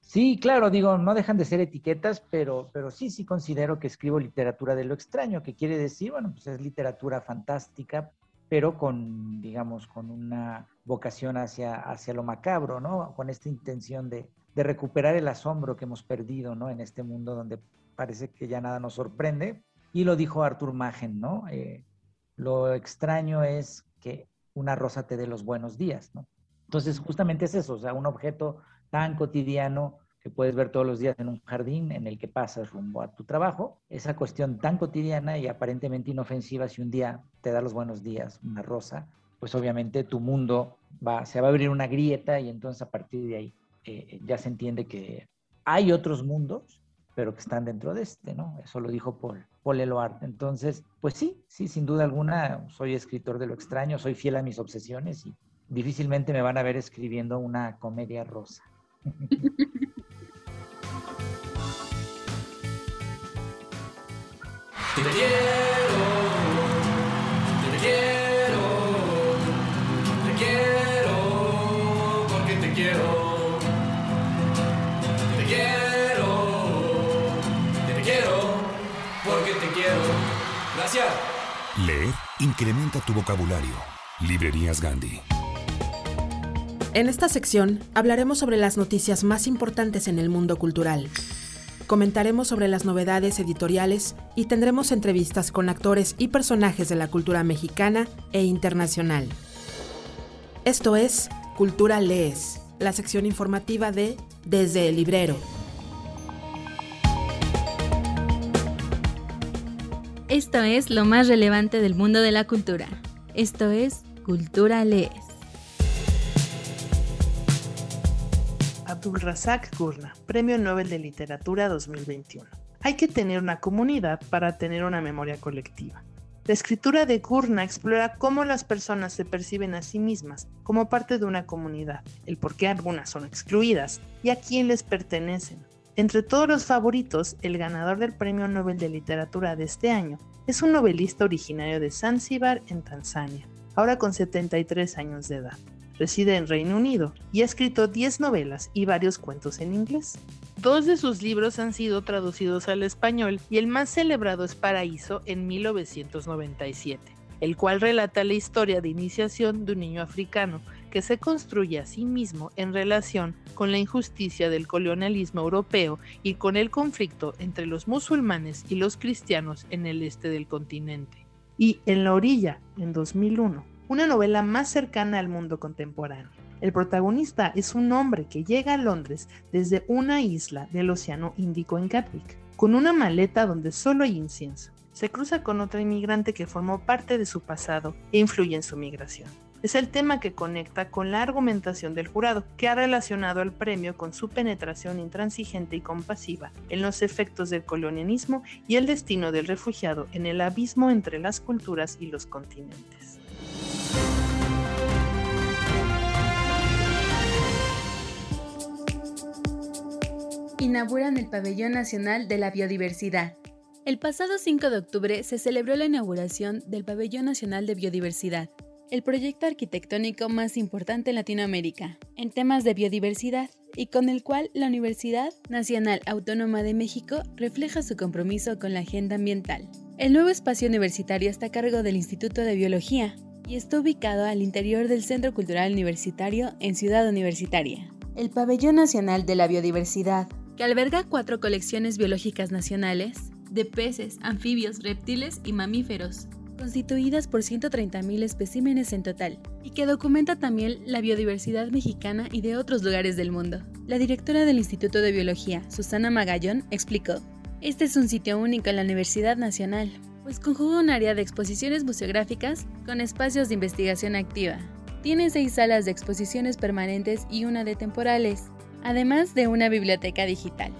Sí, claro, digo, no dejan de ser etiquetas, pero, pero sí, sí considero que escribo literatura de lo extraño, que quiere decir, bueno, pues es literatura fantástica, pero con, digamos, con una vocación hacia, hacia lo macabro, ¿no? Con esta intención de, de recuperar el asombro que hemos perdido, ¿no? En este mundo donde parece que ya nada nos sorprende. Y lo dijo Arthur Machen, ¿no? Eh, lo extraño es que una rosa te dé los buenos días, ¿no? Entonces, justamente es eso, o sea, un objeto tan cotidiano que puedes ver todos los días en un jardín en el que pasas rumbo a tu trabajo, esa cuestión tan cotidiana y aparentemente inofensiva, si un día te da los buenos días una rosa, pues obviamente tu mundo va, se va a abrir una grieta y entonces a partir de ahí eh, ya se entiende que hay otros mundos, pero que están dentro de este, ¿no? Eso lo dijo Paul, Paul Eloard. Entonces, pues sí, sí, sin duda alguna, soy escritor de lo extraño, soy fiel a mis obsesiones y difícilmente me van a ver escribiendo una comedia rosa.
incrementa tu vocabulario. Librerías Gandhi.
En esta sección hablaremos sobre las noticias más importantes en el mundo cultural. Comentaremos sobre las novedades editoriales y tendremos entrevistas con actores y personajes de la cultura mexicana e internacional. Esto es Cultura Lees, la sección informativa de Desde el Librero.
Esto es lo más relevante del mundo de la cultura. Esto es Cultura Lees.
Abdul Razak Gurna, Premio Nobel de Literatura 2021. Hay que tener una comunidad para tener una memoria colectiva. La escritura de Gurna explora cómo las personas se perciben a sí mismas como parte de una comunidad, el por qué algunas son excluidas y a quién les pertenecen. Entre todos los favoritos, el ganador del Premio Nobel de Literatura de este año es un novelista originario de Zanzíbar, en Tanzania, ahora con 73 años de edad. Reside en Reino Unido y ha escrito 10 novelas y varios cuentos en inglés. Dos de sus libros han sido traducidos al español y el más celebrado es Paraíso en 1997, el cual relata la historia de iniciación de un niño africano que se construye a sí mismo en relación con la injusticia del colonialismo europeo y con el conflicto entre los musulmanes y los cristianos en el este del continente. Y En la orilla, en 2001, una novela más cercana al mundo contemporáneo. El protagonista es un hombre que llega a Londres desde una isla del Océano Índico en Gatwick, con una maleta donde solo hay incienso. Se cruza con otra inmigrante que formó parte de su pasado e influye en su migración. Es el tema que conecta con la argumentación del jurado, que ha relacionado al premio con su penetración intransigente y compasiva en los efectos del colonialismo y el destino del refugiado en el abismo entre las culturas y los continentes.
Inauguran el Pabellón Nacional de la Biodiversidad. El pasado 5 de octubre se celebró la inauguración del Pabellón Nacional de Biodiversidad, el proyecto arquitectónico más importante en Latinoamérica en temas de biodiversidad y con el cual la Universidad Nacional Autónoma de México refleja su compromiso con la agenda ambiental. El nuevo espacio universitario está a cargo del Instituto de Biología y está ubicado al interior del Centro Cultural Universitario en Ciudad Universitaria. El Pabellón Nacional de la Biodiversidad, que alberga cuatro colecciones biológicas nacionales de peces, anfibios, reptiles y mamíferos, constituidas por 130.000 especímenes en total, y que documenta también la biodiversidad mexicana y de otros lugares del mundo. La directora del Instituto de Biología, Susana Magallón, explicó, Este es un sitio único en la Universidad Nacional, pues conjuga un área de exposiciones museográficas con espacios de investigación activa. Tiene seis salas de exposiciones permanentes y una de temporales, además de una biblioteca digital.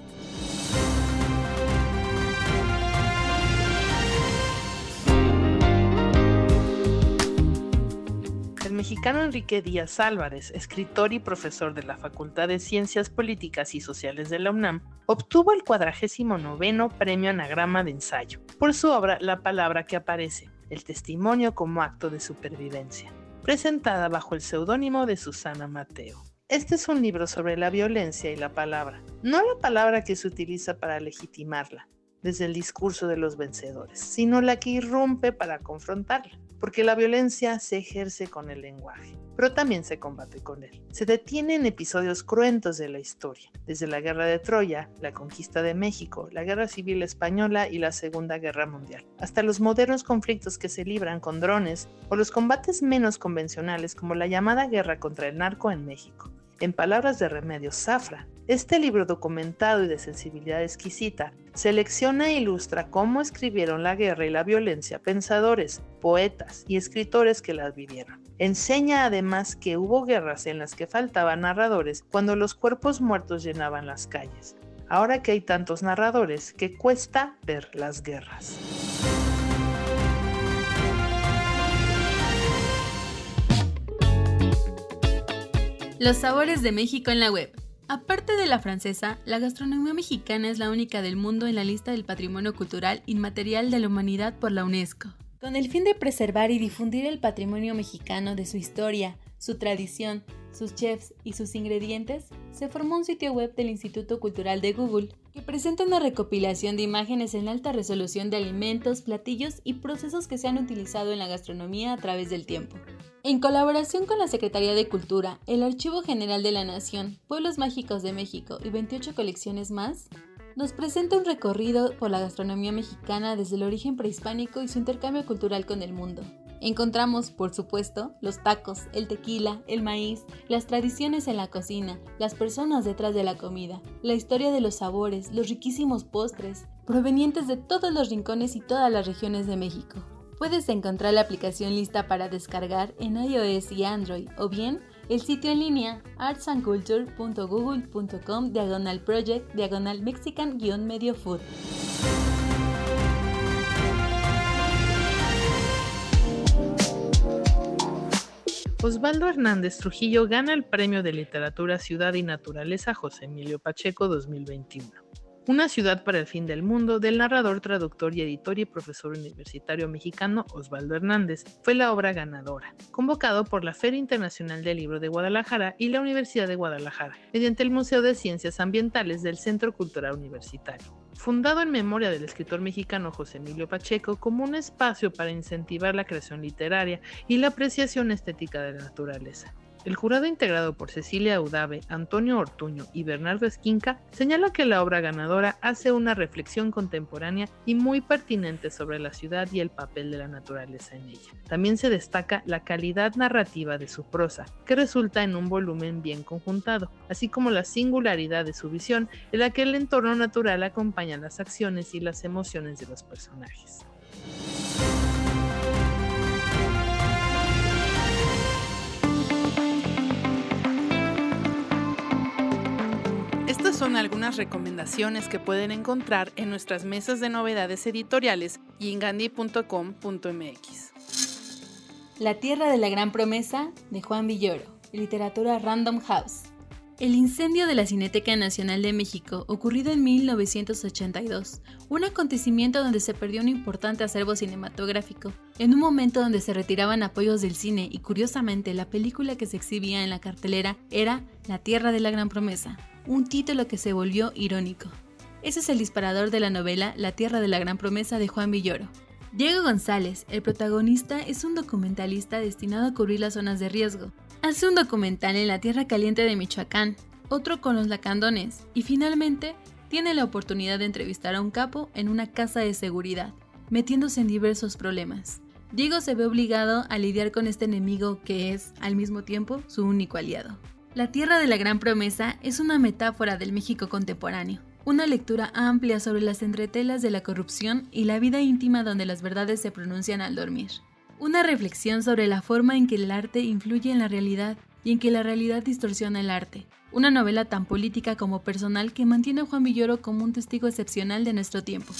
Mexicano Enrique Díaz Álvarez, escritor y profesor de la Facultad de Ciencias Políticas y Sociales de la UNAM, obtuvo el 49 Premio Anagrama de Ensayo por su obra La palabra que aparece, el testimonio como acto de supervivencia, presentada bajo el seudónimo de Susana Mateo. Este es un libro sobre la violencia y la palabra, no la palabra que se utiliza para legitimarla, desde el discurso de los vencedores, sino la que irrumpe para confrontarla, porque la violencia se ejerce con el lenguaje, pero también se combate con él. Se detiene en episodios cruentos de la historia, desde la Guerra de Troya, la conquista de México, la Guerra Civil Española y la Segunda Guerra Mundial, hasta los modernos conflictos que se libran con drones o los combates menos convencionales como la llamada guerra contra el narco en México. En palabras de Remedios Zafra, este libro documentado y de sensibilidad exquisita selecciona e ilustra cómo escribieron la guerra y la violencia pensadores, poetas y escritores que las vivieron. Enseña además que hubo guerras en las que faltaban narradores cuando los cuerpos muertos llenaban las calles. Ahora que hay tantos narradores que cuesta ver las guerras.
Los sabores de México en la web. Aparte de la francesa, la gastronomía mexicana es la única del mundo en la lista del Patrimonio Cultural Inmaterial de la Humanidad por la UNESCO. Con el fin de preservar y difundir el patrimonio mexicano de su historia, su tradición, sus chefs y sus ingredientes, se formó un sitio web del Instituto Cultural de Google presenta una recopilación de imágenes en alta resolución de alimentos, platillos y procesos que se han utilizado en la gastronomía a través del tiempo. En colaboración con la Secretaría de Cultura, el Archivo General de la Nación, Pueblos Mágicos de México y 28 colecciones más, nos presenta un recorrido por la gastronomía mexicana desde el origen prehispánico y su intercambio cultural con el mundo. Encontramos, por supuesto, los tacos, el tequila, el maíz, las tradiciones en la cocina, las personas detrás de la comida, la historia de los sabores, los riquísimos postres, provenientes de todos los rincones y todas las regiones de México. Puedes encontrar la aplicación lista para descargar en iOS y Android o bien el sitio en línea artsandculture.google.com diagonal project diagonal mexican-medio food.
Osvaldo Hernández Trujillo gana el Premio de Literatura Ciudad y Naturaleza José Emilio Pacheco 2021. Una ciudad para el fin del mundo del narrador, traductor y editor y profesor universitario mexicano Osvaldo Hernández fue la obra ganadora, convocado por la Feria Internacional del Libro de Guadalajara y la Universidad de Guadalajara, mediante el Museo de Ciencias Ambientales del Centro Cultural Universitario. Fundado en memoria del escritor mexicano José Emilio Pacheco como un espacio para incentivar la creación literaria y la apreciación estética de la naturaleza. El jurado integrado por Cecilia Udave, Antonio Ortuño y Bernardo Esquinca señala que la obra ganadora hace una reflexión contemporánea y muy pertinente sobre la ciudad y el papel de la naturaleza en ella. También se destaca la calidad narrativa de su prosa, que resulta en un volumen bien conjuntado, así como la singularidad de su visión en la que el entorno natural acompaña las acciones y las emociones de los personajes. Son algunas recomendaciones que pueden encontrar en nuestras mesas de novedades editoriales y en gandhi.com.mx.
La Tierra de la Gran Promesa de Juan Villoro, literatura Random House. El incendio de la Cineteca Nacional de México, ocurrido en 1982, un acontecimiento donde se perdió un importante acervo cinematográfico, en un momento donde se retiraban apoyos del cine y curiosamente la película que se exhibía en la cartelera era La Tierra de la Gran Promesa, un título que se volvió irónico. Ese es el disparador de la novela La Tierra de la Gran Promesa de Juan Villoro. Diego González, el protagonista, es un documentalista destinado a cubrir las zonas de riesgo. Hace un documental en la Tierra Caliente de Michoacán, otro con los lacandones y finalmente tiene la oportunidad de entrevistar a un capo en una casa de seguridad, metiéndose en diversos problemas. Diego se ve obligado a lidiar con este enemigo que es, al mismo tiempo, su único aliado. La Tierra de la Gran Promesa es una metáfora del México contemporáneo, una lectura amplia sobre las entretelas de la corrupción y la vida íntima donde las verdades se pronuncian al dormir. Una reflexión sobre la forma en que el arte influye en la realidad y en que la realidad distorsiona el arte. Una novela tan política como personal que mantiene a Juan Villoro como un testigo excepcional de nuestro tiempo.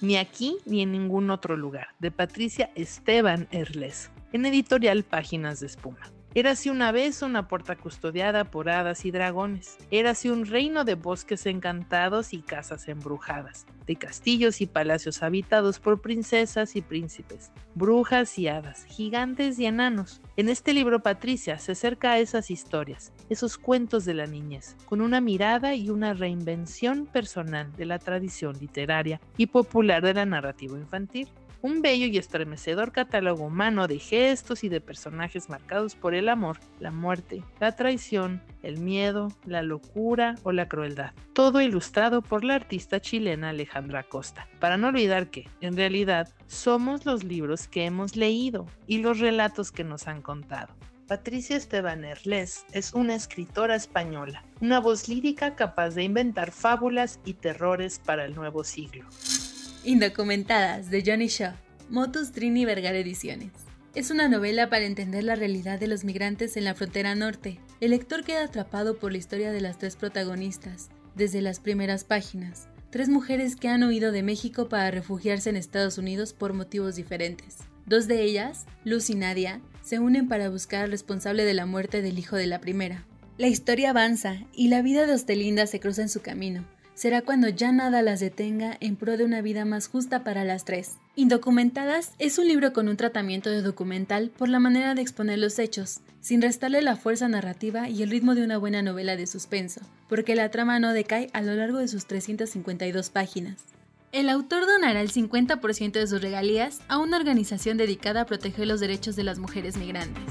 Ni aquí ni en ningún otro lugar, de Patricia Esteban Erles, en editorial Páginas de Espuma. Érase una vez una puerta custodiada por hadas y dragones. Érase un reino de bosques encantados y casas embrujadas, de castillos y palacios habitados por princesas y príncipes, brujas y hadas, gigantes y enanos. En este libro Patricia se acerca a esas historias, esos cuentos de la niñez, con una mirada y una reinvención personal de la tradición literaria y popular de la narrativa infantil un bello y estremecedor catálogo humano de gestos y de personajes marcados por el amor, la muerte, la traición, el miedo, la locura o la crueldad. Todo ilustrado por la artista chilena Alejandra Costa. Para no olvidar que, en realidad, somos los libros que hemos leído y los relatos que nos han contado. Patricia Esteban Erles es una escritora española, una voz lírica capaz de inventar fábulas y terrores para el nuevo siglo.
Indocumentadas de Johnny Shaw, Motus Trini Vergara Ediciones. Es una novela para entender la realidad de los migrantes en la frontera norte. El lector queda atrapado por la historia de las tres protagonistas, desde las primeras páginas. Tres mujeres que han huido de México para refugiarse en Estados Unidos por motivos diferentes. Dos de ellas, Luz y Nadia, se unen para buscar al responsable de la muerte del hijo de la primera. La historia avanza y la vida de Ostelinda se cruza en su camino será cuando ya nada las detenga en pro de una vida más justa para las tres. Indocumentadas es un libro con un tratamiento de documental por la manera de exponer los hechos, sin restarle la fuerza narrativa y el ritmo de una buena novela de suspenso, porque la trama no decae a lo largo de sus 352 páginas. El autor donará el 50% de sus regalías a una organización dedicada a proteger los derechos de las mujeres migrantes.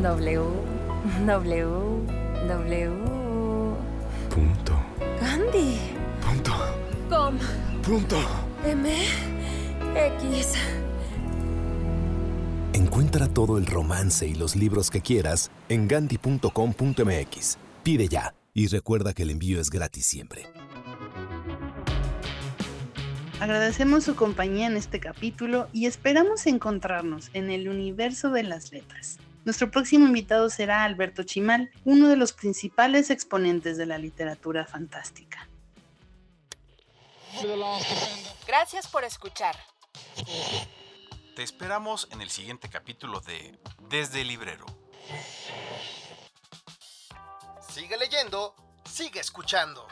W W W
Punto.
Gandhi
Punto.
Com
Punto.
M X
Encuentra todo el romance y los libros que quieras en gandhi.com.mx. Pide ya y recuerda que el envío es gratis siempre.
Agradecemos su compañía en este capítulo y esperamos encontrarnos en el universo de las letras. Nuestro próximo invitado será Alberto Chimal, uno de los principales exponentes de la literatura fantástica.
Gracias por escuchar.
Te esperamos en el siguiente capítulo de Desde el Librero.
Sigue leyendo, sigue escuchando.